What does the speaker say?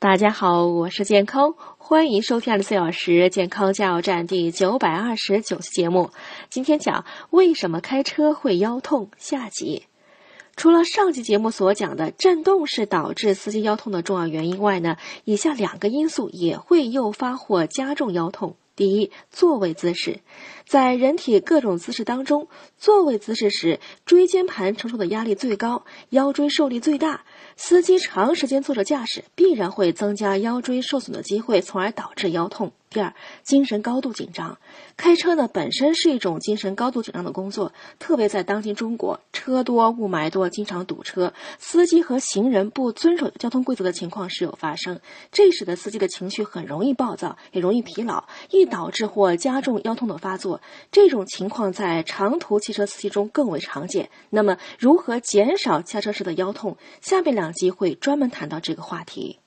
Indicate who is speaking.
Speaker 1: 大家好，我是健康，欢迎收听二十四小时健康加油站第九百二十九期节目。今天讲为什么开车会腰痛下集。除了上期节目所讲的震动是导致司机腰痛的重要原因外呢，以下两个因素也会诱发或加重腰痛。第一，座位姿势，在人体各种姿势当中，座位姿势时椎间盘承受的压力最高，腰椎受力最大。司机长时间坐着驾驶，必然会增加腰椎受损的机会，从而导致腰痛。第二，精神高度紧张。开车呢本身是一种精神高度紧张的工作，特别在当今中国，车多雾霾多，经常堵车，司机和行人不遵守交通规则的情况时有发生，这使得司机的情绪很容易暴躁，也容易疲劳，易导致或加重腰痛的发作。这种情况在长途汽车司机中更为常见。那么，如何减少驾车时的腰痛？下面两集会专门谈到这个话题。